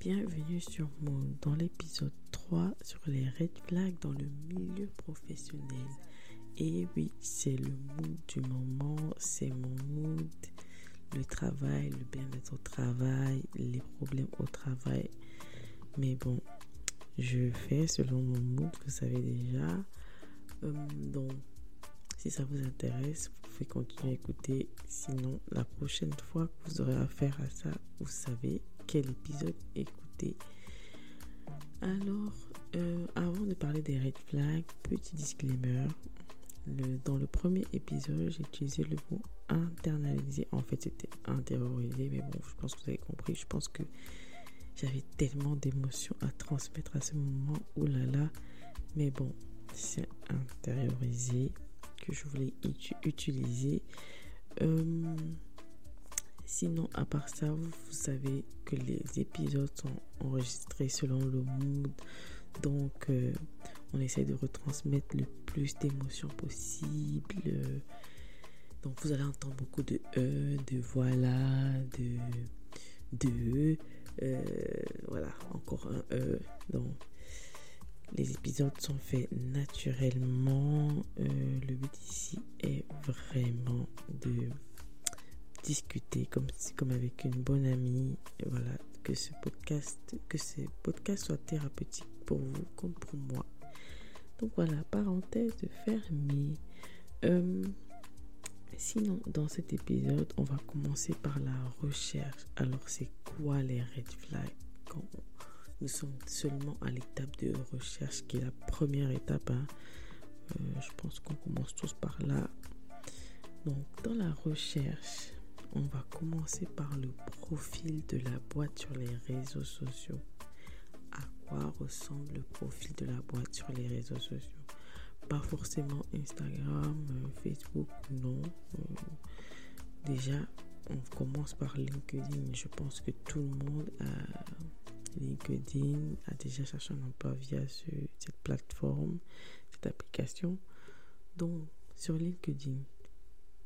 bienvenue sur mon dans l'épisode 3 sur les red flags dans le milieu professionnel. Et oui, c'est le mood du moment, c'est mon mood, le travail, le bien-être au travail, les problèmes au travail. Mais bon, je fais selon mon mood, vous savez déjà. Euh, donc, si ça vous intéresse, vous pouvez continuer à écouter. Sinon, la prochaine fois que vous aurez affaire à ça, vous savez quel épisode écouter. Alors, euh, avant de parler des red flags, petit disclaimer. Dans le premier épisode, j'ai utilisé le mot internaliser. En fait, c'était intérioriser, mais bon, je pense que vous avez compris. Je pense que j'avais tellement d'émotions à transmettre à ce moment. Ouh là là. Mais bon, c'est intérioriser que je voulais utiliser. Euh, Sinon, à part ça, vous, savez que les épisodes sont enregistrés selon le mood. Donc, euh, on essaie de retransmettre le plus d'émotions possible. Donc, vous allez entendre beaucoup de E, de voilà, de de euh, voilà, encore un E. Donc, les épisodes sont faits naturellement. Le but ici est vraiment de discuter comme, comme avec une bonne amie. voilà, que ce podcast, que ce podcast soit thérapeutique pour vous comme pour moi. Donc voilà, parenthèse fermée. Euh, sinon, dans cet épisode, on va commencer par la recherche. Alors, c'est quoi les red flags quand nous sommes seulement à l'étape de recherche, qui est la première étape. Hein? Euh, je pense qu'on commence tous par là. Donc, dans la recherche, on va commencer par le profil de la boîte sur les réseaux sociaux. À quoi ressemble le profil de la boîte sur les réseaux sociaux? Pas forcément Instagram, euh, Facebook, non. Euh, déjà, on commence par LinkedIn. Je pense que tout le monde a LinkedIn, a déjà cherché un emploi via cette plateforme, cette application. Donc, sur LinkedIn,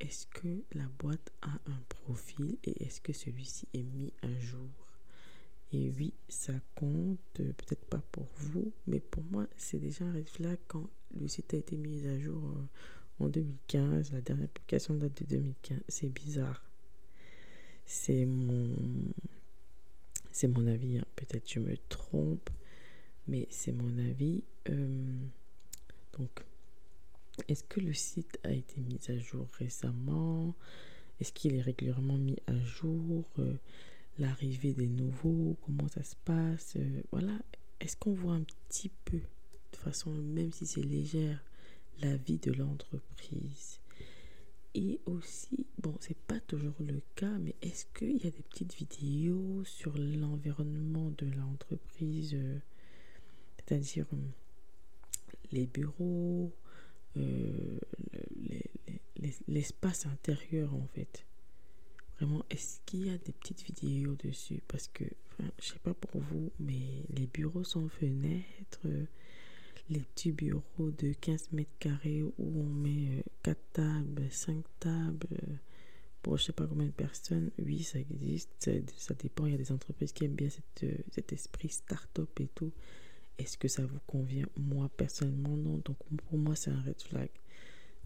est-ce que la boîte a un profil et est-ce que celui-ci est mis à jour? Et oui, ça compte, euh, peut-être pas pour vous, mais pour moi, c'est déjà un red quand le site a été mis à jour euh, en 2015. La dernière publication date de 2015. C'est bizarre. C'est mon, c'est mon avis. Hein. Peut-être je me trompe, mais c'est mon avis. Euh, donc, est-ce que le site a été mis à jour récemment? Est-ce qu'il est régulièrement mis à jour? Euh, L'arrivée des nouveaux, comment ça se passe? Euh, Voilà. Est-ce qu'on voit un petit peu, de façon même si c'est légère, la vie de l'entreprise? Et aussi, bon, c'est pas toujours le cas, mais est-ce qu'il y a des petites vidéos sur l'environnement de l'entreprise euh, C'est-à-dire les bureaux, euh, l'espace intérieur en fait. Vraiment, est-ce qu'il y a des petites vidéos dessus? Parce que, enfin, je sais pas pour vous, mais les bureaux sans fenêtre, les petits bureaux de 15 mètres carrés où on met 4 euh, tables, 5 tables pour je sais pas combien de personnes, oui, ça existe, ça, dépend. Il y a des entreprises qui aiment bien euh, cet esprit start-up et tout. Est-ce que ça vous convient Moi, personnellement, non. Donc, pour moi, c'est un red flag.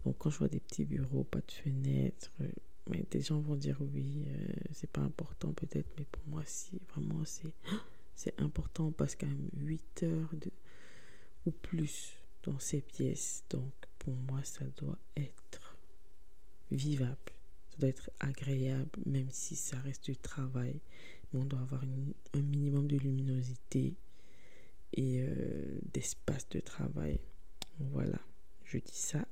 Donc, quand je vois des petits bureaux, pas de fenêtres, euh, mais des gens vont dire oui, euh, c'est pas important peut-être, mais pour moi, si, vraiment, c'est, c'est important. On passe quand même 8 heures de, ou plus dans ces pièces. Donc, pour moi, ça doit être vivable. Ça doit être agréable, même si ça reste du travail. Mais on doit avoir un minimum de luminosité euh, d'espace de travail. Voilà, je dis ça,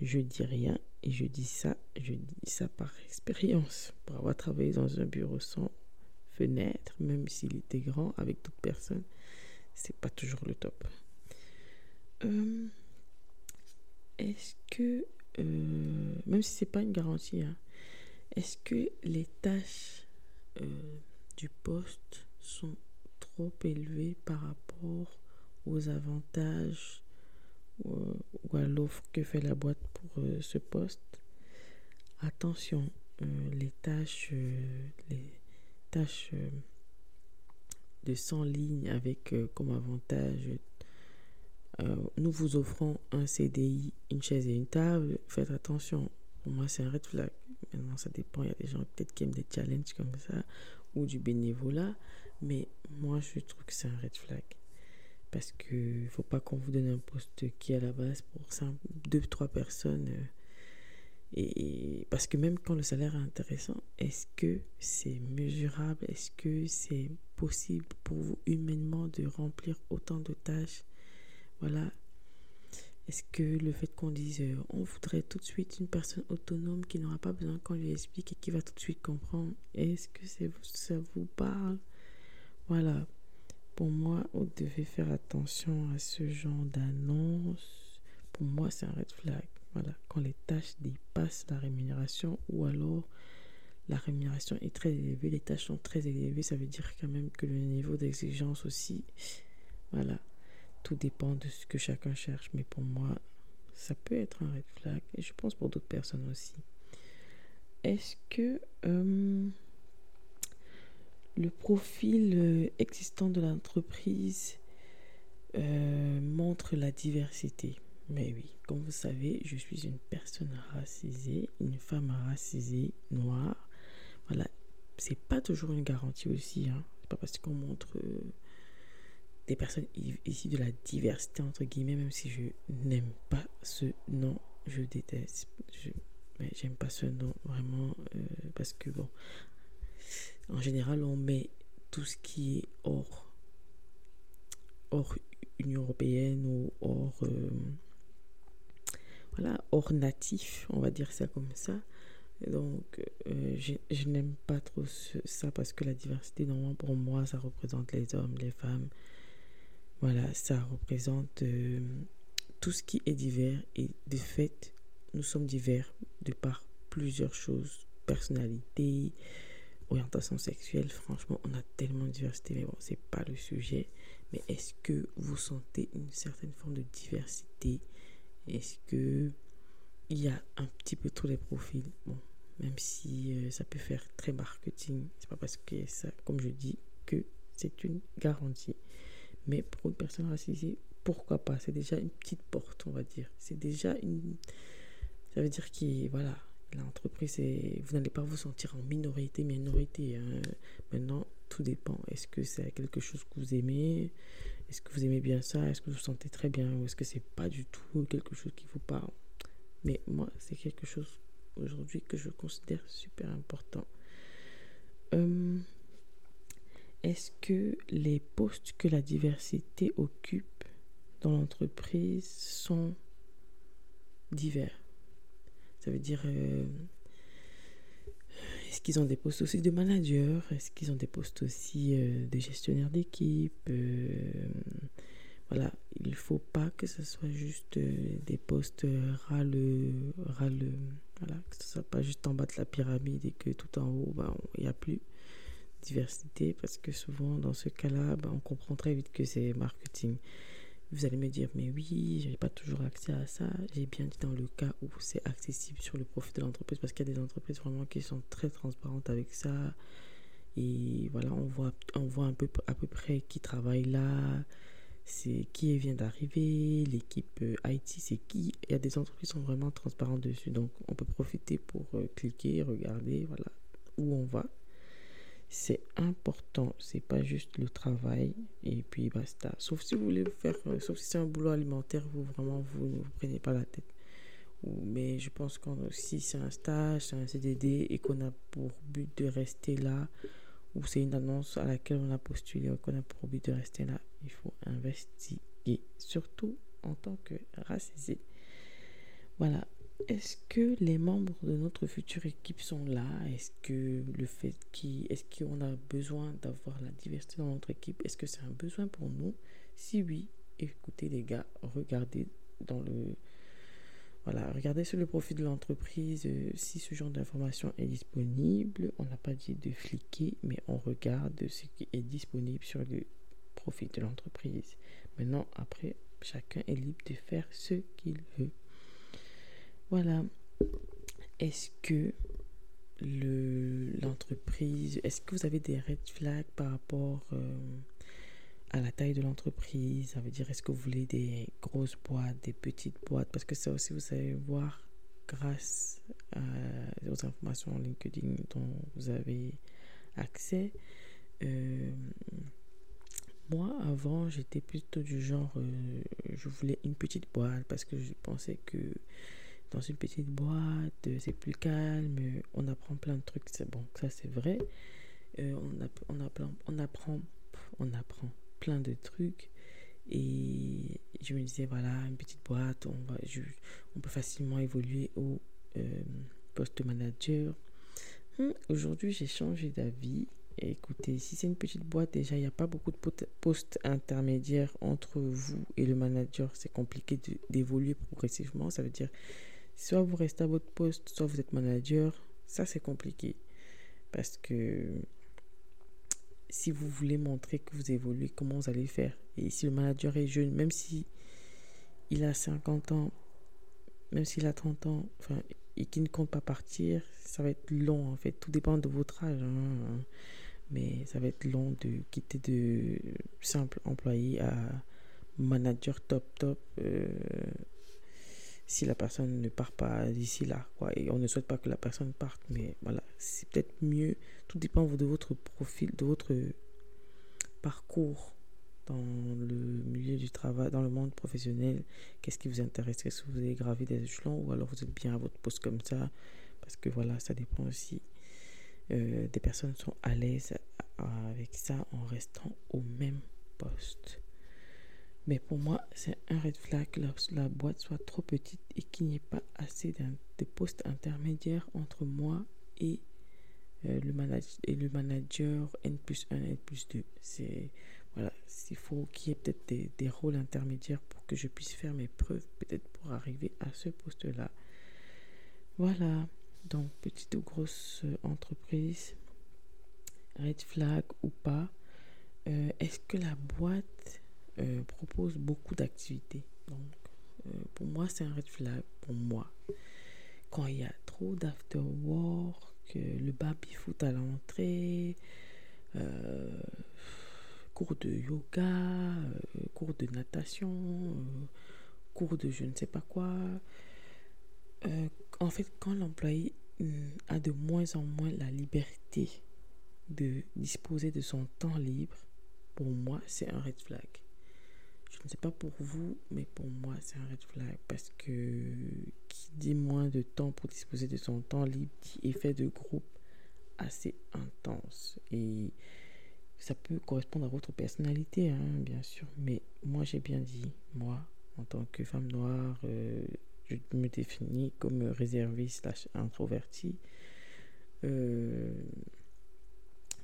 je dis rien et je dis ça, je dis ça par expérience. Pour avoir travaillé dans un bureau sans fenêtre, même s'il était grand avec d'autres personnes, c'est pas toujours le top. Euh, est-ce que, euh, même si c'est pas une garantie, hein, est-ce que les tâches du poste sont trop élevé par rapport aux avantages ou, à l'offre que fait la boîte pour euh, ce poste. Attention, euh, les tâches, euh, les tâches de 100 lignes avec euh, comme avantage euh, nous vous offrons un CDI, une chaise et une table. Faites attention. Pour moi, c'est un red flag. Maintenant, ça dépend. Il y a des gens peut-être qui aiment des challenges comme ça ou du bénévolat. Mais moi, je trouve que c'est un red flag. Parce qu'il ne faut pas qu'on vous donne un poste qui, à la base, pour 2 trois personnes. Euh, et parce que même quand le salaire est intéressant, est-ce que c'est mesurable? Est-ce que c'est possible pour vous humainement de remplir autant de tâches? Voilà. Est-ce que le fait qu'on dise euh, on voudrait tout de suite une personne autonome qui n'aura pas besoin qu'on lui explique et qui va tout de suite comprendre, est-ce que ça vous parle? Voilà. Pour moi, on devait faire attention à ce genre d'annonce. Pour moi, c'est un red flag. Voilà, quand les tâches dépassent la rémunération ou alors la rémunération est très élevée, les tâches sont très élevées, ça veut dire quand même que le niveau d'exigence aussi, voilà, tout dépend de ce que chacun cherche. Mais pour moi, ça peut être un red flag et je pense pour d'autres personnes aussi. Est-ce que euh, le profil euh, existant de l'entreprise euh, montre la diversité mais oui, comme vous savez, je suis une personne racisée, une femme racisée, noire. Voilà, c'est pas toujours une garantie aussi. Hein. C'est pas parce qu'on montre euh, des personnes ici de la diversité, entre guillemets, même si je n'aime pas ce nom, je déteste. Je, j'aime pas ce nom vraiment parce que bon, en général, on met tout ce qui est hors, hors Union européenne ou hors. Euh, voilà, hors natif, on va dire ça comme ça. donc, euh, je, n'aime pas trop ça parce que la diversité, normalement, pour moi, ça représente les hommes, les femmes. Voilà, ça représente euh, tout ce qui est divers. Et de fait, nous sommes divers de par plusieurs choses. Personnalité, orientation sexuelle. Franchement, on a tellement de diversité. Mais bon, c'est pas le sujet. Mais est-ce que vous sentez une certaine forme de diversité? Est-ce que il y a un petit peu tous les profils? Bon, même si euh, ça peut faire très marketing, c'est pas parce que ça, comme je dis, que c'est une garantie. Mais pour une personne racisée, pourquoi pas? C'est déjà une petite porte, on va dire. C'est déjà une. Ça veut dire que, voilà, l'entreprise, vous n'allez pas vous sentir en minorité, minorité. Hein. Maintenant, tout dépend. Est-ce que c'est quelque chose que vous aimez? Est-ce que vous aimez bien ça? Est-ce que vous vous sentez très bien? Ou est-ce que c'est pas du tout quelque chose qui vous parle? Mais moi, c'est quelque chose aujourd'hui que je considère super important. Euh, est-ce que les postes que la diversité occupe dans l'entreprise sont divers? Ça veut dire, euh, est-ce qu'ils ont des postes aussi de manager? Est-ce qu'ils ont des postes aussi euh, de gestionnaire d'équipe? Euh, Voilà, il ne faut pas que ce soit juste des postes râle, râle, voilà, que ce soit pas juste en bas de la pyramide et que tout en haut, ben, il n'y a plus diversité parce que souvent dans ce cas-là, ben, on comprend très vite que c'est marketing. Vous allez me dire, mais oui, je n'ai pas toujours accès à ça. J'ai bien dit dans le cas où c'est accessible sur le profit de l'entreprise, parce qu'il y a des entreprises vraiment qui sont très transparentes avec ça. Et voilà, on voit, on voit un peu, à peu près qui travaille là, c'est qui vient d'arriver, l'équipe IT, c'est qui. Il y a des entreprises qui sont vraiment transparentes dessus. Donc, on peut profiter pour euh, cliquer, regarder, voilà, où on va c'est important. C'est pas juste le travail et puis basta. Sauf si vous voulez faire, euh, sauf si c'est un boulot alimentaire, vous vraiment vous ne vous prenez pas la tête. Mais je pense que si c'est un stage, c'est un CDD et qu'on a pour but de rester là, ou c'est une annonce à laquelle on a postulé et qu'on a pour but de rester là, il faut investiguer, surtout en tant que racisé. Voilà, est-ce que les membres de notre future équipe sont là? Est-ce que le fait qui est-ce qu'on a besoin d'avoir la diversité dans notre équipe? Est-ce que c'est un besoin pour nous? Si oui, écoutez les gars, regardez dans le voilà, regardez sur le profil de l'entreprise euh, si ce genre d'information est disponible. On n'a pas dit de fliquer, mais on regarde ce qui est disponible sur le profil de l'entreprise. Maintenant, après, chacun est libre de faire ce qu'il veut. Voilà. Est-ce que l'entreprise Est-ce que vous avez des red flags par rapport euh, à la taille de l'entreprise? Ça veut dire, est-ce que vous voulez des grosses boîtes, des petites boîtes? Parce que ça aussi, vous savez voir grâce aux informations LinkedIn dont vous avez accès. Euh, moi, avant, j'étais plutôt du genre, euh, je voulais une petite boîte parce que je pensais que dans une petite boîte, c'est plus calme, on apprend plein de trucs. C'est bon, ça c'est vrai. Euh, on, on, apprend, on, apprend, on apprend plein de trucs. Et je me disais, voilà, une petite boîte, on, va, on peut facilement évoluer au euh, poste manager. Hum, aujourd'hui, j'ai changé d'avis. Écoutez, si c'est une petite boîte, déjà, il n'y a pas beaucoup de postes intermédiaires entre vous et le manager. C'est compliqué d'évoluer progressivement. Ça veut dire, soit vous restez à votre poste, soit vous êtes manager. Ça, c'est compliqué. Parce que si vous voulez montrer que vous évoluez, comment vous allez faire? Et si le manager est jeune, même si il a 50 ans, même s'il a 30 ans, enfin, et qu'il ne compte pas partir, ça va être long en fait. Tout dépend de votre âge. Hein. Mais ça va être long de quitter de simple employé à manager top top euh, si la personne ne part pas d'ici là. Quoi. Et on ne souhaite pas que la personne parte, mais voilà, c'est peut-être mieux. Tout dépend de votre profil, de votre parcours dans le milieu du travail, dans le monde professionnel. Qu'est-ce qui vous intéresse Est-ce que vous avez gravi des échelons ou alors vous êtes bien à votre poste comme ça Parce que voilà, ça dépend aussi euh, des personnes sont à l'aise avec ça en restant au même poste. Mais pour moi, c'est un red flag que la, boîte soit trop petite et qu'il n'y ait pas assez de postes intermédiaires entre moi et, euh, le, et le manager N plus 1, N plus 2. C'est, voilà, il faut qu'il y ait peut-être des, des, rôles intermédiaires pour que je puisse faire mes preuves, peut-être pour arriver à ce poste-là. Voilà. Donc, petite ou grosse euh, entreprise, red flag ou pas, euh, est-ce que la boîte euh, propose beaucoup d'activités Donc, pour moi, c'est un red flag pour moi. Quand il y a trop d'after work, le baby-foot à l'entrée, cours de yoga, cours de natation, cours de je ne sais pas quoi, euh, en fait, quand l'employé mm, a de moins en moins la liberté de disposer de son temps libre, pour moi, c'est un red flag. Je ne sais pas pour vous, mais pour moi, c'est un red flag parce que qui dit moins de temps pour disposer de son temps libre dit effet de groupe assez intense. Et ça peut correspondre à votre personnalité, hein, bien sûr. Mais moi, j'ai bien dit, moi, en tant que femme noire, euh, je me définis comme réservé slash introverti. Euh,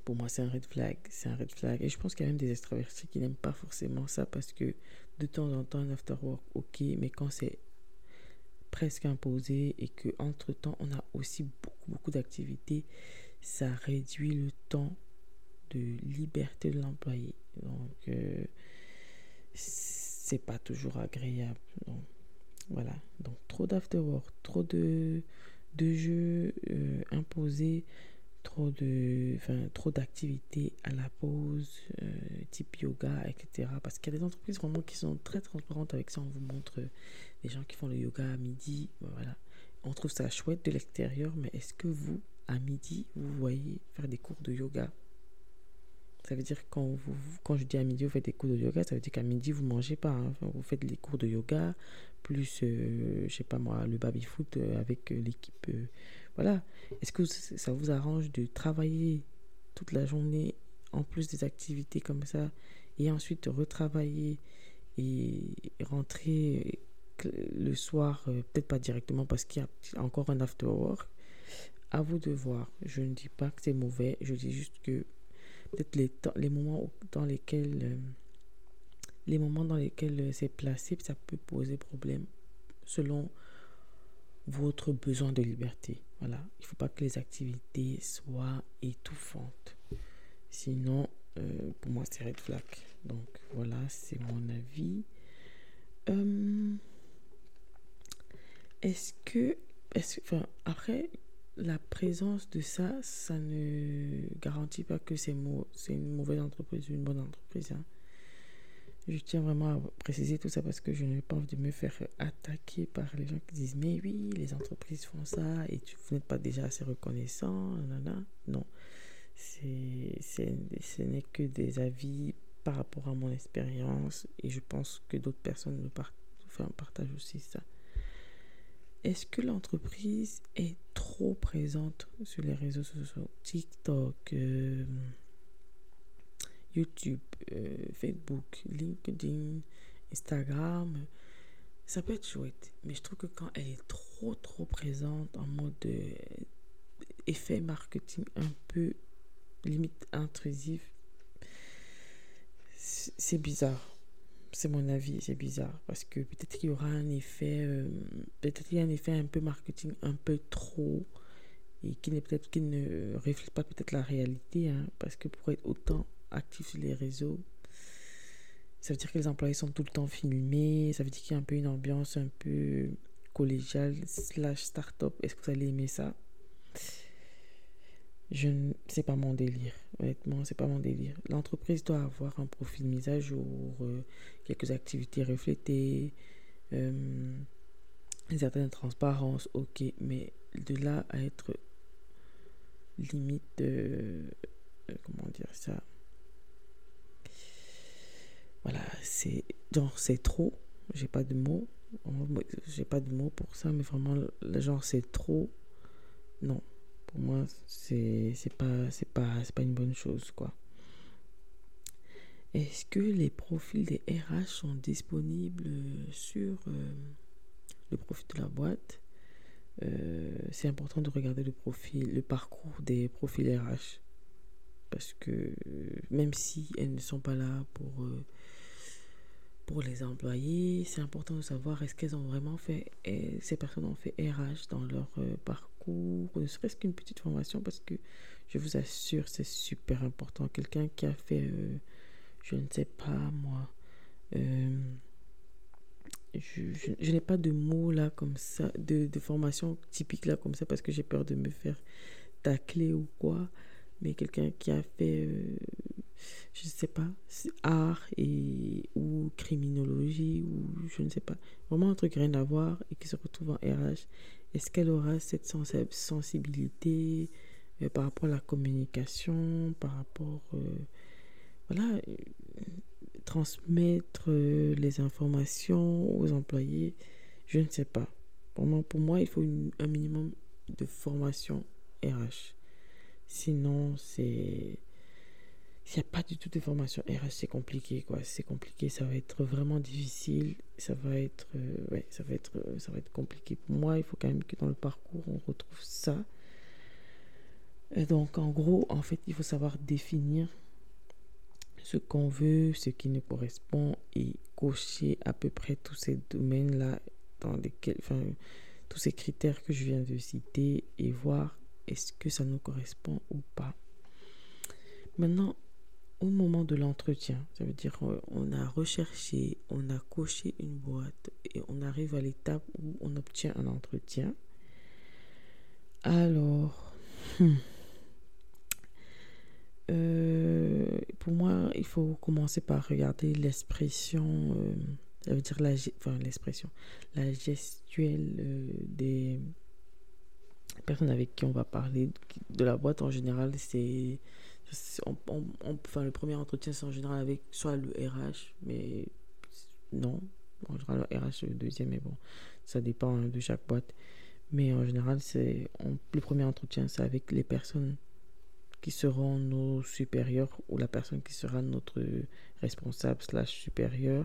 pour moi, c'est un red flag. C'est un red flag. Et je pense qu'il y a même des extravertis qui n'aiment pas forcément ça parce que de temps en temps, un after work, ok, mais quand c'est presque imposé et que entre temps, on a aussi beaucoup, beaucoup d'activités, ça réduit le temps de liberté de l'employé. Donc, euh, c'est pas toujours agréable. Donc, voilà, donc trop d'afterwork, trop de, de jeux euh, imposés, trop de enfin, trop d'activités à la pause, euh, type yoga, etc. Parce qu'il y a des entreprises vraiment qui sont très transparentes avec ça. On vous montre des gens qui font le yoga à midi. Voilà. On trouve ça chouette de l'extérieur, mais est-ce que vous, à midi, vous voyez faire des cours de yoga? Ça veut dire quand vous, quand je dis à midi, vous faites des cours de yoga, ça veut dire qu'à midi, vous mangez pas. Hein. Vous faites des cours de yoga, plus, euh, je sais pas moi, le baby-foot euh, avec euh, l'équipe. Voilà. Est-ce que ça vous arrange de travailler toute la journée en plus des activités comme ça et ensuite retravailler et rentrer le soir, peut-être pas directement parce qu'il y a encore un after work? À vous de voir. Je ne dis pas que c'est mauvais, je dis juste que peut-être les, moments dans lesquels euh, les moments dans lesquels euh, c'est placé, ça peut poser problème selon votre besoin de liberté. Voilà, il ne faut pas que les activités soient étouffantes. Sinon, euh, pour moi, c'est red flag. Donc voilà, c'est mon avis. est-ce que, est-ce, enfin, après, la présence de ça, ça ne garantit pas que c'est une mauvaise entreprise ou une bonne entreprise. Hein. Je tiens vraiment à préciser tout ça parce que je n'ai pas envie de me faire attaquer par les gens qui disent Mais oui, les entreprises font ça et vous n'êtes pas déjà assez reconnaissant. Non, c'est, ce n'est que des avis par rapport à mon expérience et je pense que d'autres personnes me partagent aussi ça. Est-ce que l'entreprise est trop présente sur les réseaux sociaux? TikTok, euh, YouTube, euh, Facebook, LinkedIn, Instagram Ça peut être chouette, mais je trouve que quand elle est trop trop présente en mode euh, effet marketing un peu limite intrusif, c'est bizarre c'est mon avis, c'est bizarre. Parce que peut-être qu'il y aura un effet, euh, peut-être qu'il y a un effet un peu marketing, un peu trop, et qui peut-être qui ne reflète pas peut-être la réalité. Hein, parce que pour être autant actif sur les réseaux, ça veut dire que les employés sont tout le temps filmés, ça veut dire qu'il y a un peu une ambiance un peu collégiale, slash start-up. Est-ce que vous allez aimer ça? Je ne sais pas mon délire. Honnêtement, c'est pas mon délire. L'entreprise doit avoir un profil mis à jour, euh, quelques activités reflétées, euh, une certaine transparence, ok, mais de là à être limite, euh, comment dire ça? Voilà, c'est genre c'est trop. J'ai pas de mots. J'ai pas de mots pour ça, mais vraiment, genre c'est trop. Non, pour moi, c'est pas, c'est pas, pas une bonne chose, quoi. Est-ce que les profils des RH sont disponibles sur euh, le profil de la boîte? Euh, C'est important de regarder le profil, le parcours des profils RH. Parce que même si elles ne sont pas là pour, euh, pour les employés, c'est important de savoir est-ce qu'elles ont vraiment fait, ces personnes ont fait RH dans leur parcours ne serait-ce qu'une petite formation, parce que je vous assure, c'est super important. Quelqu'un qui a fait, euh, je ne sais pas moi, euh, je, n'ai pas de mots là comme ça, de, de, formation typique là comme ça, parce que j'ai peur de me faire tacler ou quoi. Mais quelqu'un qui a fait, euh, je ne sais pas, art et, ou criminologie, ou je ne sais pas, vraiment un truc rien à voir et qui se retrouve en RH est-ce qu'elle aura cette sensibilité euh, par rapport à la communication, par rapport, euh, voilà, euh, transmettre les informations aux employés? Je ne sais pas. Moi, pour moi il faut un minimum de formation RH. Sinon, c'est s'il n'y a pas du tout de formation RH, c'est compliqué, quoi. C'est compliqué, ça va être vraiment difficile. Ça va être, euh, ouais, ça va être, euh, ça va être compliqué. Pour moi, il faut quand même que dans le parcours, on retrouve ça. Et donc, en gros, en fait, il faut savoir définir ce qu'on veut, ce qui nous correspond et cocher à peu près tous ces domaines-là dans lesquels, enfin, tous ces critères que je viens de citer et voir est-ce que ça nous correspond ou pas. Maintenant, au moment de l'entretien, ça veut dire on a recherché, on a coché une boîte et on arrive à l'étape où on obtient un entretien. Alors, hmm, euh, pour moi, il faut commencer par regarder l'expression, euh, ça veut dire la, enfin, l'expression, la gestuelle euh, des personnes avec qui on va parler de la boîte en général, c'est enfin, le premier entretien, c'est en général avec soit le RH, mais non. En général, le RH, c'est le deuxième, mais bon, ça dépend hein, de chaque boîte. Mais en général, c'est le premier entretien, c'est avec les personnes qui seront nos supérieurs ou la personne qui sera notre responsable slash supérieur.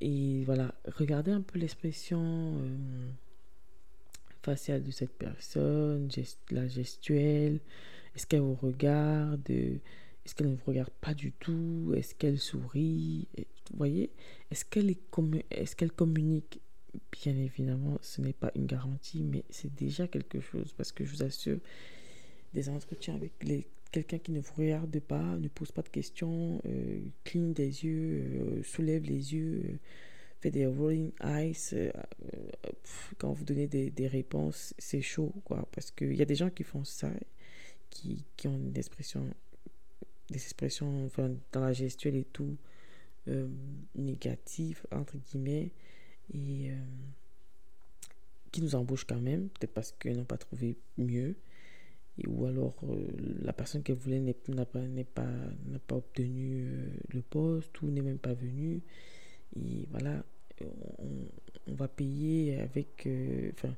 Et voilà, regardez un peu l'expression euh, faciale de cette personne, la gestuelle, est-ce qu'elle vous regarde Est-ce qu'elle ne vous regarde pas du tout Est-ce qu'elle sourit Vous voyez Est-ce qu'elle est, est qu'elle communique? Bien évidemment, ce n'est pas une garantie, mais c'est déjà quelque chose parce que je vous assure, des entretiens avec quelqu'un qui ne vous regarde pas, ne pose pas de questions, euh, cligne des yeux, euh, soulève les yeux, euh, fait des rolling eyes. Euh, quand vous donnez des, des réponses, c'est chaud, quoi. Parce qu'il y a des gens qui font ça, qui, qui ont des expressions, des expressions enfin, dans la gestuelle et tout, euh, entre guillemets, et qui nous embauchent quand même, peut-être parce qu'ils n'ont pas trouvé mieux ou alors euh, la personne qu'elle voulait n'a pas, pas, pas obtenu euh, le poste ou n'est même pas venue. Et voilà, on, va payer avec. Euh, enfin,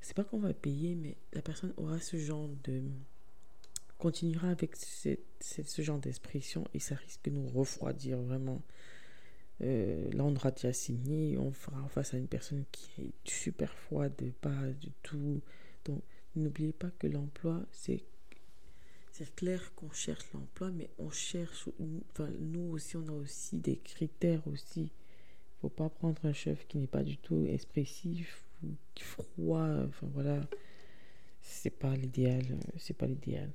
c'est pas qu'on va payer, mais la personne aura ce genre de. Continuera avec ce, genre d'expression et ça risque de nous refroidir vraiment. là, on aura déjà signé, on fera face à une personne qui est super froide, pas du tout. Donc, N'oubliez pas que l'emploi, c'est c'est clair qu'on cherche l'emploi, mais on cherche, enfin, nous aussi, on a aussi des critères aussi. Il faut pas prendre un chef qui n'est pas du tout expressif ou froid. Enfin voilà, c'est pas l'idéal. C'est pas l'idéal.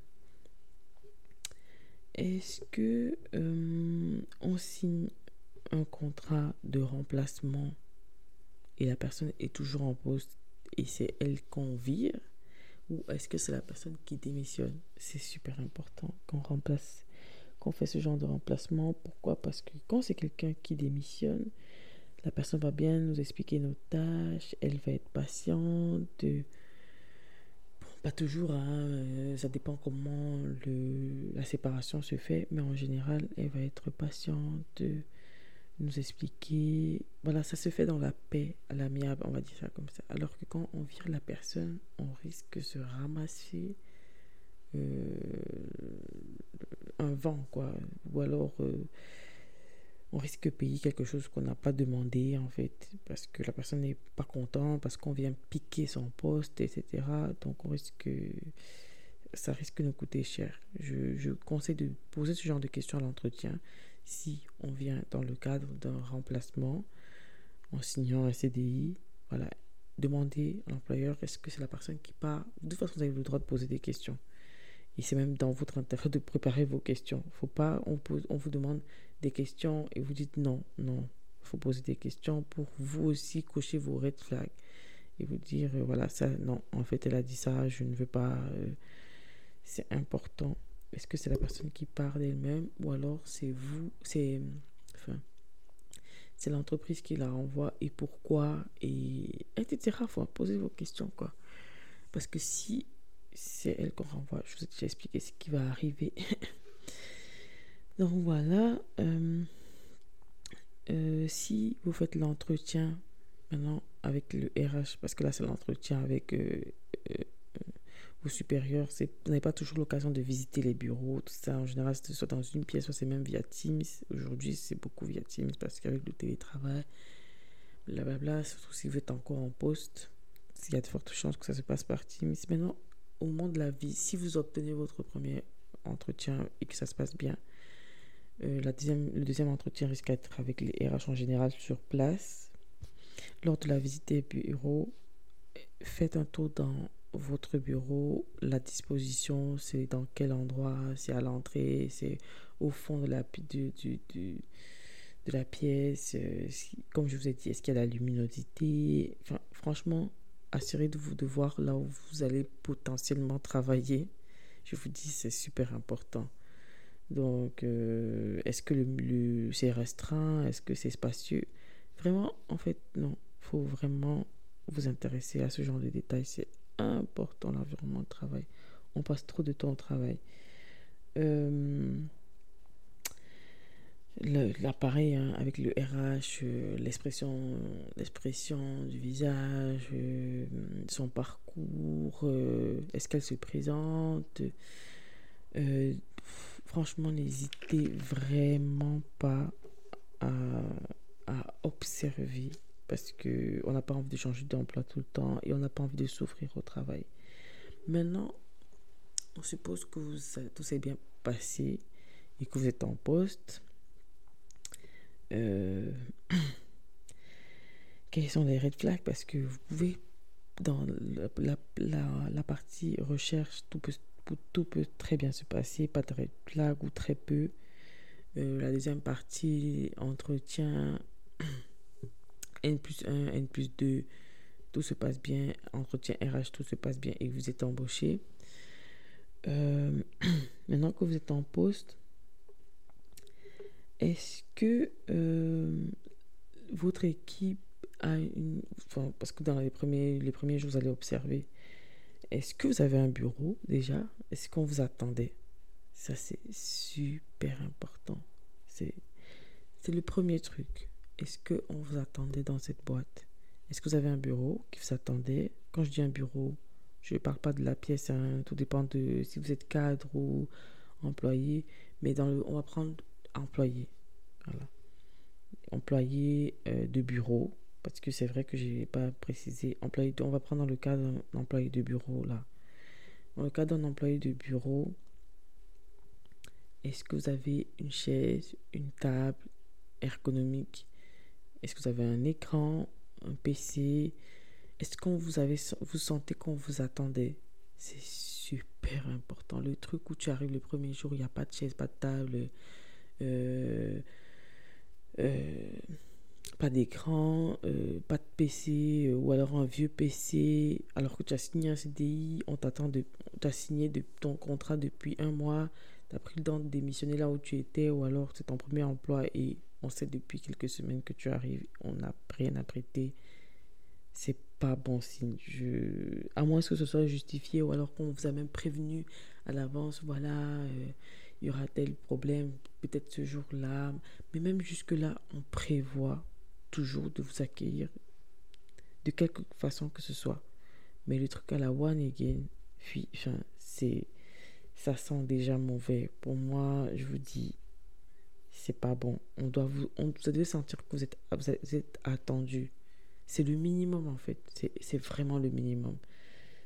Est-ce que euh, on signe un contrat de remplacement et la personne est toujours en poste et c'est elle qu'on vire? Ou est-ce que c'est la personne qui démissionne? C'est super important qu'on remplace, qu'on fait ce genre de remplacement. Pourquoi? Parce que quand c'est quelqu'un qui démissionne, la personne va bien nous expliquer nos tâches, elle va être patiente. Pas toujours, hein, euh, ça dépend comment la séparation se fait, mais en général, elle va être patiente nous expliquer. Voilà, ça se fait dans la paix, à l'amiable, on va dire ça comme ça. Alors que quand on vire la personne, on risque de se ramasser euh, un vent, quoi. Ou alors, euh, on risque de payer quelque chose qu'on n'a pas demandé, en fait, parce que la personne n'est pas contente, parce qu'on vient piquer son poste, etc. Donc, on risque. Ça risque de nous coûter cher. Je, je conseille de poser ce genre de questions à l'entretien si on vient dans le cadre d'un remplacement en signant un CDI, voilà, demandez à l'employeur est-ce que c'est la personne qui part? De toute façon, vous avez le droit de poser des questions. Et c'est même dans votre intérêt de préparer vos questions. Faut pas, on, pose, on vous demande des questions et vous dites non, non. Faut poser des questions pour vous aussi cocher vos red flags et vous dire euh, voilà, ça, non, en fait, elle a dit ça, je ne veux pas. Euh, c'est important est-ce que c'est la personne qui part d'elle-même ou alors c'est vous, c'est enfin, l'entreprise qui la renvoie et pourquoi et etc. Faut poser vos questions quoi. Parce que si c'est elle qu'on renvoie, je vous ai déjà expliqué ce qui va arriver. Donc voilà. Euh, euh, si vous faites l'entretien maintenant avec le RH, parce que là c'est l'entretien avec euh, vos supérieurs, vous n'avez pas toujours l'occasion de visiter les bureaux, tout ça. En général, c'est soit dans une pièce, soit c'est même via Teams. Aujourd'hui, c'est beaucoup via Teams parce qu'avec le télétravail, blablabla, surtout si vous êtes encore en poste, il y a de fortes chances que ça se passe par Teams. Maintenant, au moment de la vie, si vous obtenez votre premier entretien et que ça se passe bien, euh, la deuxième, le deuxième entretien risque d'être avec les RH en général sur place. Lors de la visite des bureaux, faites un tour dans votre bureau, la disposition, c'est dans quel endroit, c'est à l'entrée, c'est au fond de la, du, du, de la pièce, euh, comme je vous ai dit, est-ce qu'il y a la luminosité? Franchement, assurez-vous de voir là où vous allez potentiellement travailler. Je vous dis, c'est super important. Donc, euh, est-ce que le, c'est restreint? Est-ce que c'est spacieux? Vraiment, en fait, non. Il faut vraiment vous intéresser à ce genre de détails. C'est important l'environnement de travail. On passe trop de temps au travail. Euh, l'appareil hein, avec le RH, euh, l'expression, l'expression du visage, euh, son parcours, est-ce qu'elle se présente. franchement, n'hésitez vraiment pas à, observer parce qu'on n'a pas envie de changer d'emploi tout le temps et on n'a pas envie de souffrir au travail. Maintenant, on suppose que vous, tout s'est bien passé et que vous êtes en poste. Euh, quels sont les red flags? Parce que vous pouvez, dans la, partie recherche, tout peut, tout peut très bien se passer, pas de red flag ou très peu. Euh, la deuxième partie, entretien, N plus 1, N plus 2, tout se passe bien, entretien RH, tout se passe bien et vous êtes embauché. Euh, maintenant que vous êtes en poste, est-ce que euh, votre équipe a une... Parce que dans les premiers, les premiers jours, vous allez observer. Est-ce que vous avez un bureau déjà? Est-ce qu'on vous attendait? Ça, c'est super important. C'est le premier truc. Est-ce qu'on vous attendait dans cette boîte? Est-ce que vous avez un bureau qui vous attendait? Quand je dis un bureau, je ne parle pas de la pièce, hein. tout dépend de si vous êtes cadre ou employé. Mais dans le, on va prendre employé. Voilà. Employé euh, de bureau. Parce que c'est vrai que je n'ai pas précisé. Employé on va prendre le cas d'un employé de bureau là. Dans le cas d'un employé de bureau, est-ce que vous avez une chaise, une table ergonomique? Est-ce que vous avez un écran, un PC Est-ce qu'on vous vous sentez qu'on vous attendait? C'est super important. Le truc où tu arrives le premier jour, il n'y a pas de chaise, pas de table. Euh, euh, pas d'écran, euh, pas de PC, ou alors un vieux PC, alors que tu as signé un CDI, on t'attend de, tu as signé ton contrat depuis un mois, tu as pris le temps de démissionner là où tu étais, ou alors c'est ton premier emploi et on sait depuis quelques semaines que tu arrives, on n'a rien à traiter. C'est pas bon signe. À moins que ce soit justifié, ou alors qu'on vous a même prévenu à l'avance, voilà il y aura tel problème, peut-être ce jour-là. Mais même jusque-là, on prévoit toujours de vous accueillir de quelque façon que ce soit. Mais le truc à la one again, c'est, ça sent déjà mauvais. Pour moi, je vous dis, c'est pas bon. On doit vous, on, vous devez sentir que vous êtes, vous êtes attendu. C'est le minimum en fait. C'est vraiment le minimum.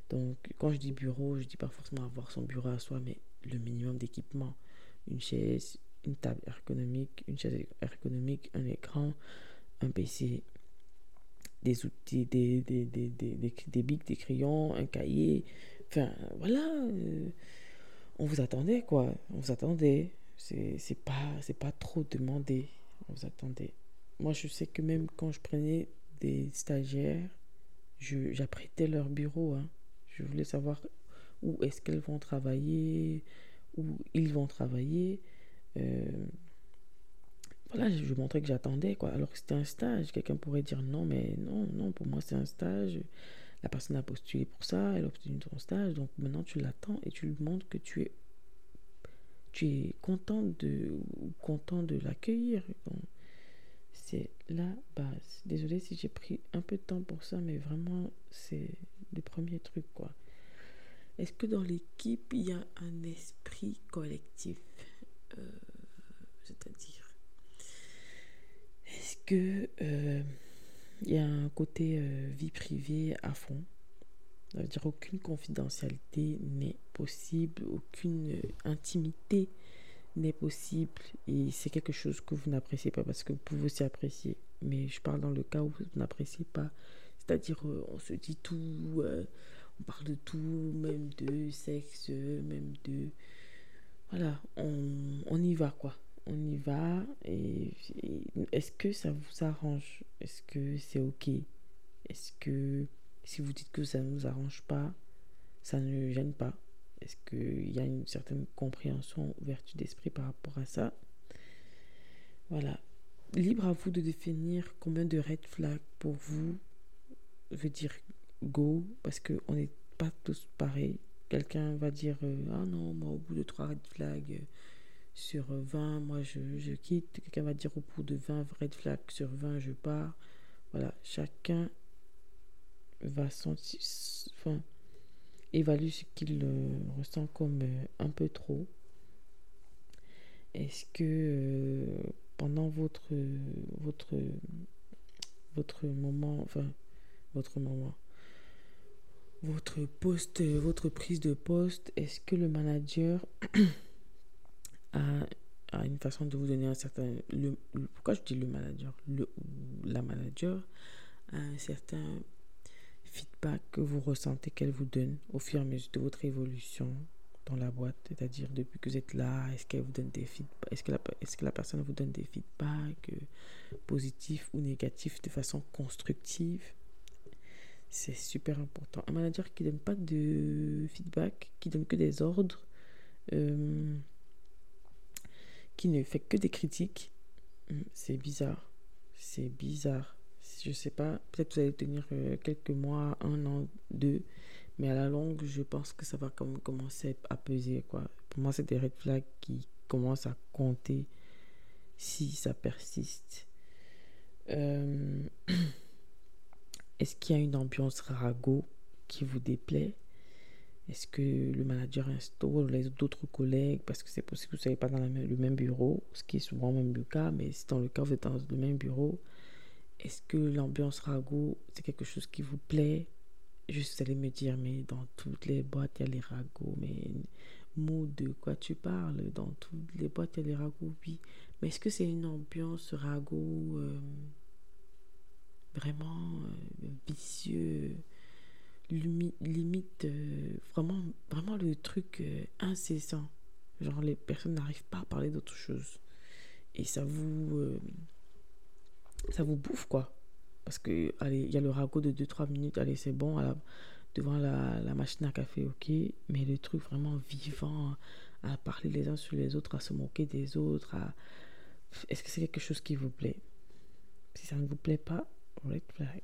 Donc, quand je dis bureau, je dis pas forcément avoir son bureau à soi, mais le minimum d'équipement une chaise, une table ergonomique, une chaise ergonomique, un écran, un PC, des outils, des, des, des, des, bics, des crayons, un cahier. Enfin, voilà. Euh, on vous attendait, quoi. On vous attendait. C'est pas, pas trop demandé. On vous attendait. Moi, je sais que même quand je prenais des stagiaires, j'apprêtais leur bureau. Hein. Je voulais savoir où est-ce qu'elles vont travailler, ils vont travailler. Euh, voilà, je montrais que j'attendais, quoi. Alors que c'était un stage. Quelqu'un pourrait dire non, mais non, non, pour moi c'est un stage. La personne a postulé pour ça, elle a obtenu son stage. Donc maintenant tu l'attends et tu lui montres que tu es, tu es content de, content de l'accueillir. C'est la base. Désolée si j'ai pris un peu de temps pour ça, mais vraiment, c'est le premier truc, quoi. Est-ce que dans l'équipe, il y a un esprit collectif euh, C'est-à-dire, est-ce que euh, il y a un côté euh, vie privée à fond? Ça veut dire aucune confidentialité n'est possible, aucune intimité n'est possible et c'est quelque chose que vous n'appréciez pas parce que vous pouvez aussi apprécier. Mais je parle dans le cas où vous n'appréciez pas. C'est-à-dire, on se dit tout on parle de tout, même de sexe, même de... Voilà, on, y va quoi. On y va et, est-ce que ça vous arrange? Est-ce que c'est ok? Est-ce que si vous dites que ça ne nous arrange pas, ça ne gêne pas? Est-ce qu'il y a une certaine compréhension, ouverture d'esprit par rapport à ça? Voilà. Libre à vous de définir combien de red flags pour vous veut dire go parce qu'on n'est pas tous pareils. Quelqu'un va dire euh, Ah non, moi au bout de 3 red flags euh, sur 20, moi je, je quitte. Quelqu'un va dire au bout de 20 red flags sur 20, je pars. Voilà, chacun va sentir, enfin, évalue ce qu'il euh, ressent comme un peu trop. Est-ce que pendant votre, votre, votre moment, enfin, votre moment, votre poste, votre prise de poste, est-ce que le manager a, a, une façon de vous donner un certain... Le, pourquoi je dis le manager? Le, La manager a un certain feedback que vous ressentez qu'elle vous donne au fur et à mesure de votre évolution dans la boîte? C'est-à-dire, depuis que vous êtes là, est-ce qu'elle vous donne des feedbacks Est-ce que, la, est que la personne vous donne des feedbacks euh, positifs ou négatifs de façon constructive? C'est super important. Un manager qui ne donne pas de feedback, qui donne que des ordres, euh, qui ne fait que des critiques, hmm, c'est bizarre. C'est bizarre. Je sais pas, peut-être vous allez tenir euh, quelques mois, un an, deux, mais à la longue, je pense que ça va comme commencer à peser. Quoi. Pour moi, c'est des red flags qui commencent à compter si ça persiste. Euh, est-ce qu'il y a une ambiance ragot qui vous déplaît? Est-ce que le manager installe les autres collègues Parce que c'est possible que vous ne soyez pas dans le même bureau, ce qui est souvent même le cas, mais si dans le cas vous êtes dans le même bureau, est-ce que l'ambiance ragot, c'est quelque chose qui vous plaît? Juste, allez me dire, mais dans toutes les boîtes, il y a les ragots. Mais mot de quoi tu parles? Dans toutes les boîtes, il y a les ragots, oui. Mais est-ce que c'est une ambiance ragot euh, vraiment euh, vicieux limite euh, vraiment vraiment le truc incessant. Genre les personnes n'arrivent pas à parler d'autre chose. Et ça vous ça vous bouffe quoi. Parce que, allez, il y a le ragot de 2-3 minutes, allez, c'est bon, devant la, la, machine à café, ok. Mais le truc vraiment vivant, à parler les uns sur les autres, à se moquer des autres, est-ce que c'est quelque chose qui vous plaît? Si ça ne vous plaît pas, red flag.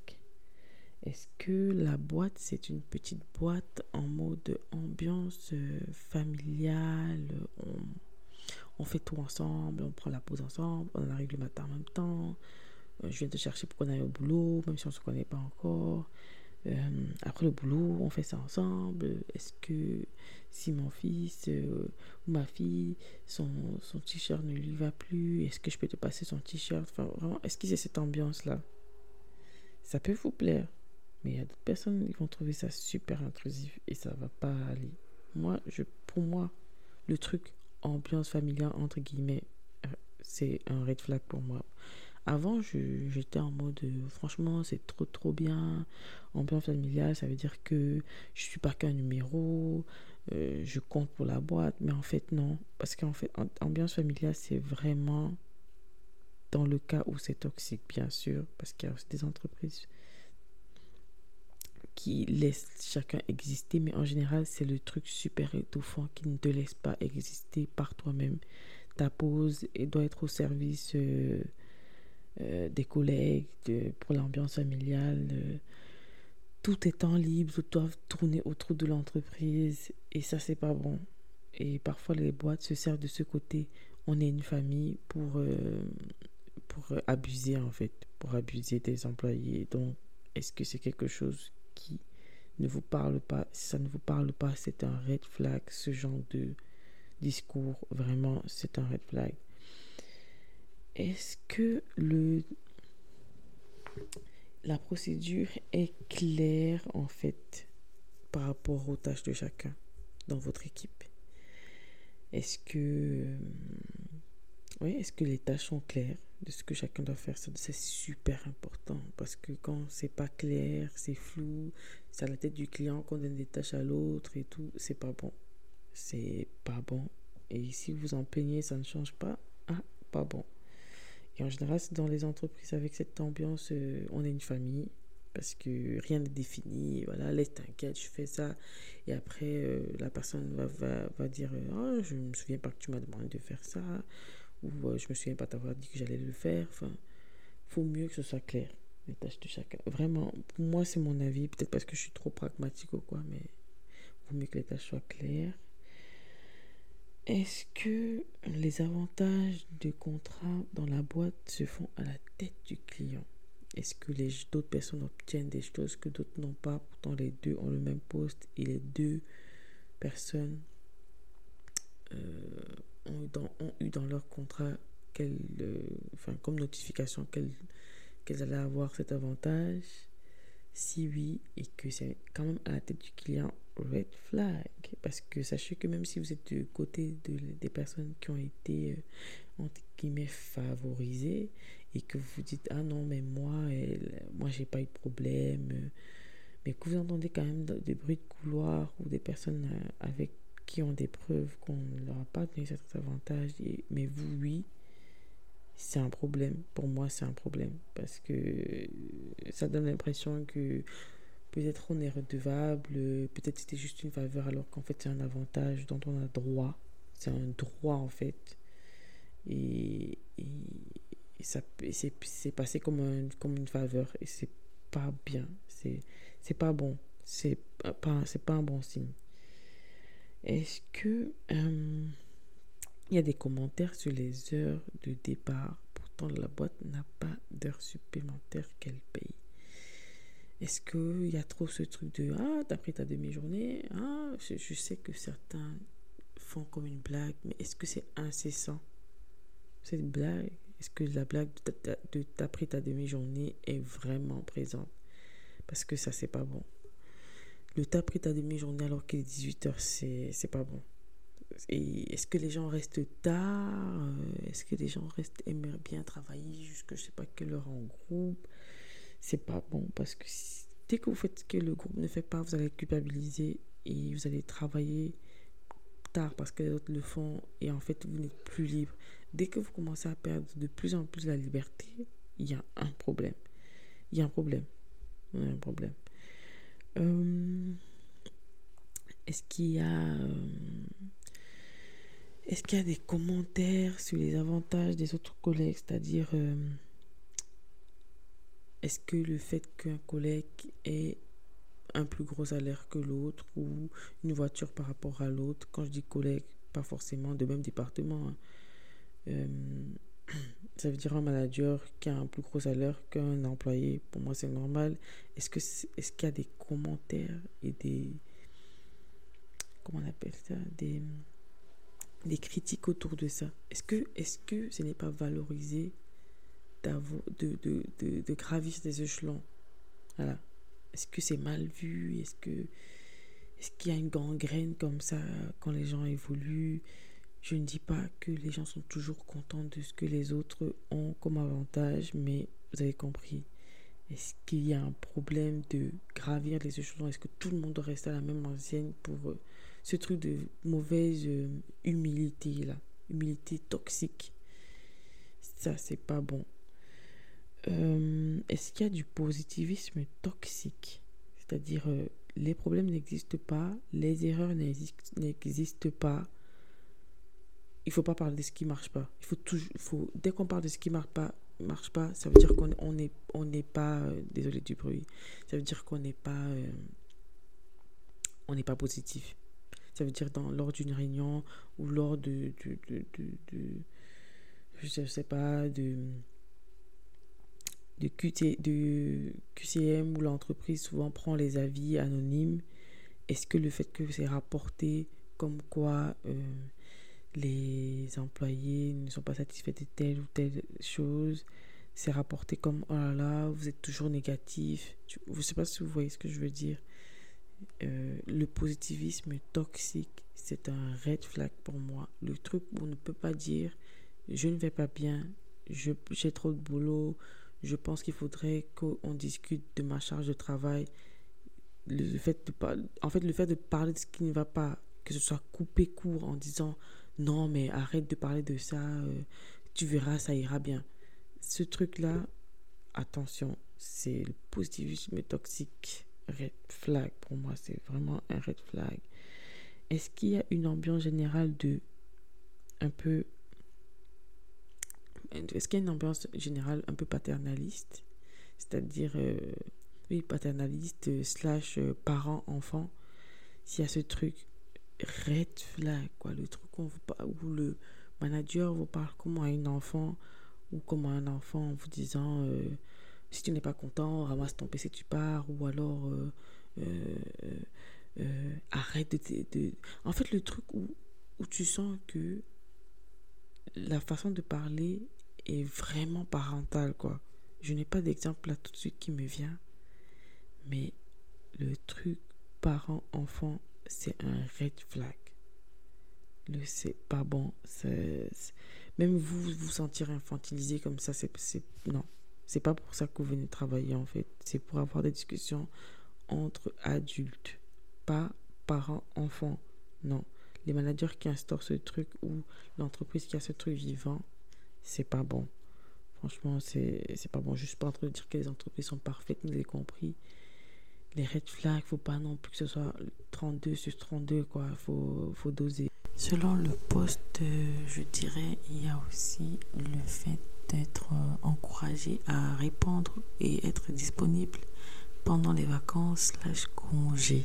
Est-ce que la boîte, c'est une petite boîte en mode ambiance euh, familiale on, fait tout ensemble, on prend la pause ensemble, on arrive le matin en même temps, euh, je viens te chercher pour qu'on aille au boulot, même si on ne se connaît pas encore. Euh, après le boulot, on fait ça ensemble. Est-ce que si mon fils ou ma fille, son, t-shirt ne lui va plus, est-ce que je peux te passer son t-shirt? Vraiment, est-ce qu'il y a cette ambiance-là? Ça peut vous plaire, mais il y a d'autres personnes qui vont trouver ça super intrusif et ça va pas aller. Moi, je, pour moi, le truc ambiance familiale, entre guillemets, c'est un red flag pour moi. Avant, j'étais en mode, euh, franchement, c'est trop, trop bien. Ambiance familiale, ça veut dire que je suis pas qu'un numéro, euh, je compte pour la boîte. Mais en fait, non. Parce qu'en fait, ambiance familiale, c'est vraiment dans le cas où c'est toxique, bien sûr. Parce qu'il y a aussi des entreprises qui laissent chacun exister. Mais en général, c'est le truc super étouffant qui ne te laisse pas exister par toi-même. Ta pause et doit être au service. Euh, euh, des collègues, pour l'ambiance familiale. Euh, tout étant libre, tout doit tourner autour de l'entreprise et ça, c'est pas bon. Et parfois, les boîtes se servent de ce côté. On est une famille pour, pour abuser, en fait, pour abuser des employés. Donc, est-ce que c'est quelque chose qui ne vous parle pas? Si ça ne vous parle pas, c'est un red flag. Ce genre de discours, vraiment, c'est un red flag est-ce que le, la procédure est claire en fait par rapport aux tâches de chacun dans votre équipe? Est-ce que, euh, oui, est-ce que les tâches sont claires? De ce que chacun doit faire C'est super important parce que quand c'est pas clair, c'est flou, c'est à la tête du client qu'on donne des tâches à l'autre et tout, c'est pas bon. C'est pas bon. Et si vous en plaignez, ça ne change pas. Ah, pas bon. Et en général, dans les entreprises avec cette ambiance, euh, on est une famille parce que rien n'est défini. Voilà, laisse t'inquiète, je fais ça. Et après, euh, la personne va, va, va dire oh, Je me souviens pas que tu m'as demandé de faire ça. Ou euh, je me souviens pas t'avoir dit que j'allais le faire. Enfin, faut mieux que ce soit clair, les tâches de chacun. Vraiment, pour moi, c'est mon avis. Peut-être parce que je suis trop pragmatique ou quoi, mais faut mieux que les tâches soient claires. Est-ce que les avantages de contrat dans la boîte se font à la tête du client? Est-ce que d'autres personnes obtiennent des choses que d'autres n'ont pas? Pourtant, les deux ont le même poste et les deux personnes euh, ont, eu dans leur contrat euh, enfin, comme notification qu'elles allaient avoir cet avantage? Si oui, et que c'est quand même à la tête du client, red flag. Parce que sachez que même si vous êtes du côté de, des personnes qui ont été, euh, entre guillemets, favorisées, et que vous dites, ah non, mais moi, elle, moi, j'ai pas eu de problème, mais que vous entendez quand même des bruits de couloir ou des personnes euh, avec qui ont des preuves qu'on ne leur a pas donné certains avantages, mais vous, oui, c'est un problème. Pour moi, c'est un problème. Parce que ça donne l'impression que peut-être on est redevable, peut-être c'était juste une faveur alors qu'en fait c'est un avantage dont on a droit. C'est un droit en fait. Et, ça c'est passé comme, comme une faveur et c'est pas bien. C'est pas bon. C'est pas, pas un bon signe. Est-ce que euh, il y a des commentaires sur les heures de départ? Pourtant, la boîte n'a pas d'heures supplémentaires qu'elle paye. Est-ce qu'il y a trop ce truc de Ah, t'as pris ta demi-journée? Ah, je, sais que certains font comme une blague, mais est-ce que c'est incessant? Cette blague, est-ce que la blague de t'as pris ta demi-journée est vraiment présente? Parce que ça, c'est pas bon. Le t'as pris ta demi-journée alors qu'il est 18h, c'est pas bon. Est-ce que les gens restent tard? Est-ce que les gens restent aimeraient bien travailler jusqu'à je sais pas quelle heure en groupe? C'est pas bon parce que dès que vous faites ce que le groupe ne fait pas, vous allez culpabiliser et vous allez travailler tard parce que les autres le font et en fait vous n'êtes plus libre. Dès que vous commencez à perdre de plus en plus la liberté, il y a un problème. Il y a un problème. Il y a un problème. Euh, est-ce qu'il y a euh, est-ce qu'il y a des commentaires sur les avantages des autres collègues? C'est-à-dire, euh, est-ce que le fait qu'un collègue ait un plus gros salaire que l'autre ou une voiture par rapport à l'autre, quand je dis collègue, pas forcément de même département, hein, ça veut dire un manager qui a un plus gros salaire qu'un employé, pour moi c'est normal. Est-ce que est-ce qu'il y a des commentaires et des comment on appelle ça des des critiques autour de ça? Est-ce que, est que ce n'est pas valorisé de, de, de, de, gravir des échelons? Voilà. Est-ce que c'est mal vu? Est-ce que est-ce qu'il y a une gangrène comme ça quand les gens évoluent? Je ne dis pas que les gens sont toujours contents de ce que les autres ont comme avantage, mais vous avez compris. Est-ce qu'il y a un problème de gravir les échelons? Est-ce que tout le monde doit rester à la même enseigne pour ce truc de mauvaise euh, humilité là, humilité toxique. Ça, c'est pas bon. Euh, est-ce qu'il y a du positivisme toxique? C'est-à-dire, euh, les problèmes n'existent pas, les erreurs n'existent pas. Il faut pas parler de ce qui marche pas. Il faut toujours, faut, dès qu'on parle de ce qui marche pas, marche pas, ça veut dire qu'on on n'est on n'est pas, désolé du bruit, ça veut dire qu'on n'est pas, on n'est pas positif. Ça veut dire dans, lors d'une réunion ou lors de, de, de, je sais pas, de, de, QT, de QCM où l'entreprise souvent prend les avis anonymes. Est-ce que le fait que c'est rapporté comme quoi euh, les employés ne sont pas satisfaits de telle ou telle chose, c'est rapporté comme oh là là, vous êtes toujours négatif. Je ne sais pas si vous voyez ce que je veux dire. Euh, le positivisme toxique, c'est un red flag pour moi. Le truc où on ne peut pas dire je ne vais pas bien, j'ai trop de boulot, je pense qu'il faudrait qu'on discute de ma charge de travail. Le, fait de en fait, le fait de parler de ce qui ne va pas, que ce soit coupé court en disant non, mais arrête de parler de ça, euh, tu verras, ça ira bien. Ce truc-là, attention, c'est le positivisme toxique red flag pour moi, c'est vraiment un red flag. Est-ce qu'il y a une ambiance générale de un peu est-ce qu'il y a une ambiance générale un peu paternaliste? C'est-à-dire euh, oui paternaliste euh, slash euh, parent enfant s'il y a ce truc red flag quoi le truc où, le manager vous parle comme à un enfant ou comme à un enfant en vous disant si tu n'es pas content, ramasse ton PC, tu pars, ou alors euh, euh, euh, arrête de, de, En fait, le truc où, où tu sens que la façon de parler est vraiment parentale, quoi. Je n'ai pas d'exemple là tout de suite qui me vient, mais le truc parent-enfant, c'est un red flag. Le c'est pas bon. Même vous vous sentir infantilisé comme ça, c'est non. C'est pas pour ça que vous venez travailler en fait. C'est pour avoir des discussions entre adultes, pas parents-enfants. Non. les managers qui instaurent ce truc ou l'entreprise qui a ce truc vivant, c'est pas bon. Franchement, c'est pas bon. Juste pas en train de dire que les entreprises sont parfaites, vous avez compris. Les red flags, faut pas non plus que ce soit 32 sur 32, quoi. Faut, faut doser. Selon le poste, euh, je dirais, il y a aussi le fait d'être euh, encouragé à répondre et être disponible pendant les vacances slash congés.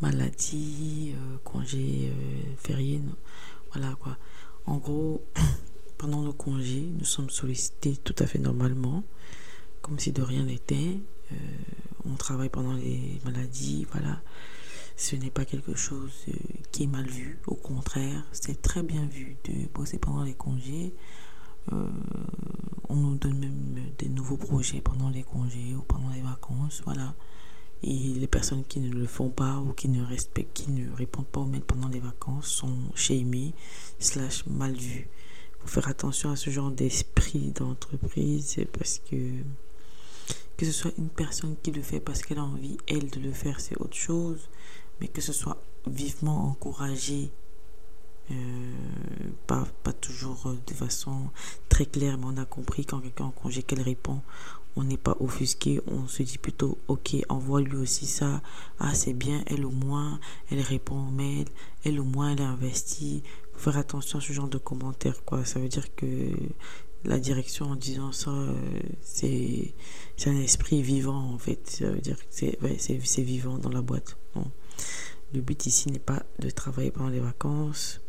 Maladie, euh, congés fériés, voilà quoi. En gros, pendant nos congés, nous sommes sollicités tout à fait normalement, comme si de rien n'était. On travaille pendant les maladies, voilà ce n'est pas quelque chose euh, qui est mal vu. Au contraire, c'est très bien vu de bosser pendant les congés. Euh, on nous donne même des nouveaux projets pendant les congés ou pendant les vacances. Voilà. Et les personnes qui ne le font pas ou qui ne respectent, qui ne répondent pas aux mails pendant les vacances sont shamées, slash mal vues. Faut faire attention à ce genre d'esprit d'entreprise parce que que ce soit une personne qui le fait parce qu'elle a envie, elle, de le faire, c'est autre chose mais que ce soit vivement encouragé, euh, pas, pas toujours de façon très claire, mais on a compris quand quelqu'un en congé qu'elle répond, on n'est pas offusqué, on se dit plutôt ok, envoie lui aussi ça, ah c'est bien, elle au moins, elle répond aux mails, elle au moins, elle investit. Faut faire attention à ce genre de commentaires, quoi. Ça veut dire que la direction en disant ça, euh, c'est un esprit vivant en fait. Ça veut dire que c'est vivant dans la boîte. Le but ici n'est pas de travailler pendant les vacances.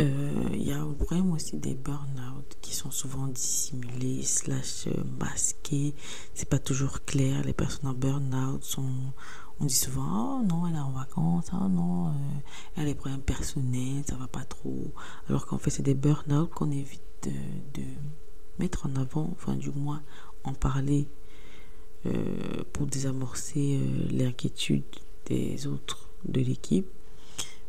Euh, il y a vraiment aussi des burn-out qui sont souvent dissimulés, slash euh, masqués. C'est pas toujours clair. Les personnes en burn-out sont. On dit souvent, oh non, elle est en vacances, oh non, elle a des problèmes personnels, ça va pas trop. Alors qu'en fait, c'est des burn-out qu'on évite de, mettre en avant, enfin, du moins, en parler pour désamorcer l'inquiétude des autres de l'équipe.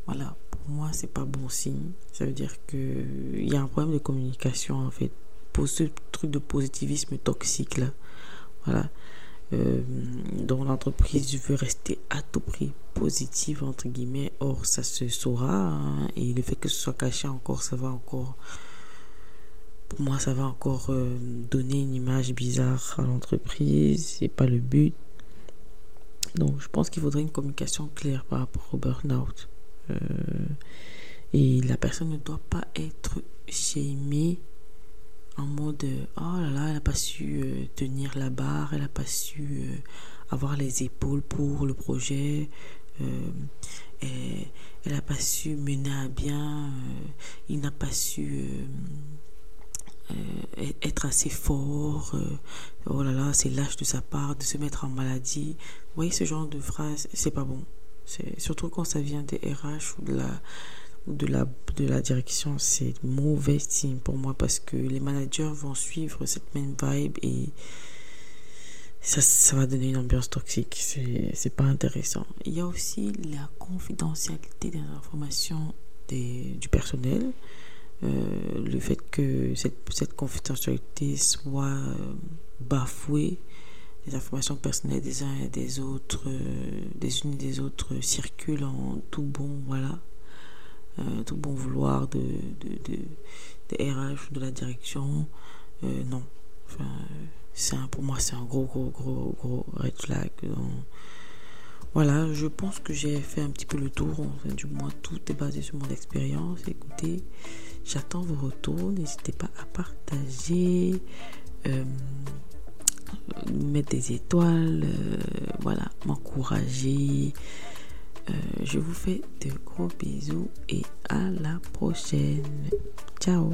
Voilà, pour moi, c'est pas bon signe. Ça veut dire qu'il y a un problème de communication en fait. Pour ce truc de positivisme toxique là. Voilà. Euh, dont l'entreprise veut rester à tout prix positive entre guillemets or ça se saura hein, et le fait que ce soit caché encore ça va encore moi ça va encore euh, donner une image bizarre à l'entreprise c'est pas le but donc, je pense qu'il faudrait une communication claire par rapport au burn-out. Euh, et la personne ne doit pas être shamée en mode oh là là, elle n'a pas su euh, tenir la barre, elle n'a pas su avoir les épaules pour le projet, elle n'a pas su mener à bien, il n'a pas su euh, être assez fort, euh, oh là là, c'est lâche de sa part de se mettre en maladie. Vous voyez ce genre de phrase, c'est pas bon. C'est surtout quand ça vient des RH ou de la de la de la direction, c'est mauvais signe pour moi parce que les managers vont suivre cette même vibe et ça, ça va donner une ambiance toxique. C'est pas intéressant. Il y a aussi la confidentialité des informations des, du personnel. Euh, le fait que cette, cette confidentialité soit euh, bafouée, les informations personnelles des uns et des autres, euh, des unes et des autres circulent en tout bon, voilà, tout bon vouloir de, de, de, des RH de la direction. non, enfin, c'est pour moi, c'est un gros, gros, gros, gros red flag. Voilà, je pense que j'ai fait un petit peu le tour. du moins, tout est basé sur mon expérience. Écoutez, j'attends vos retours. N'hésitez pas à partager, euh, mettre des étoiles, euh, voilà, m'encourager. Euh, je vous fais de gros bisous et à la prochaine. Ciao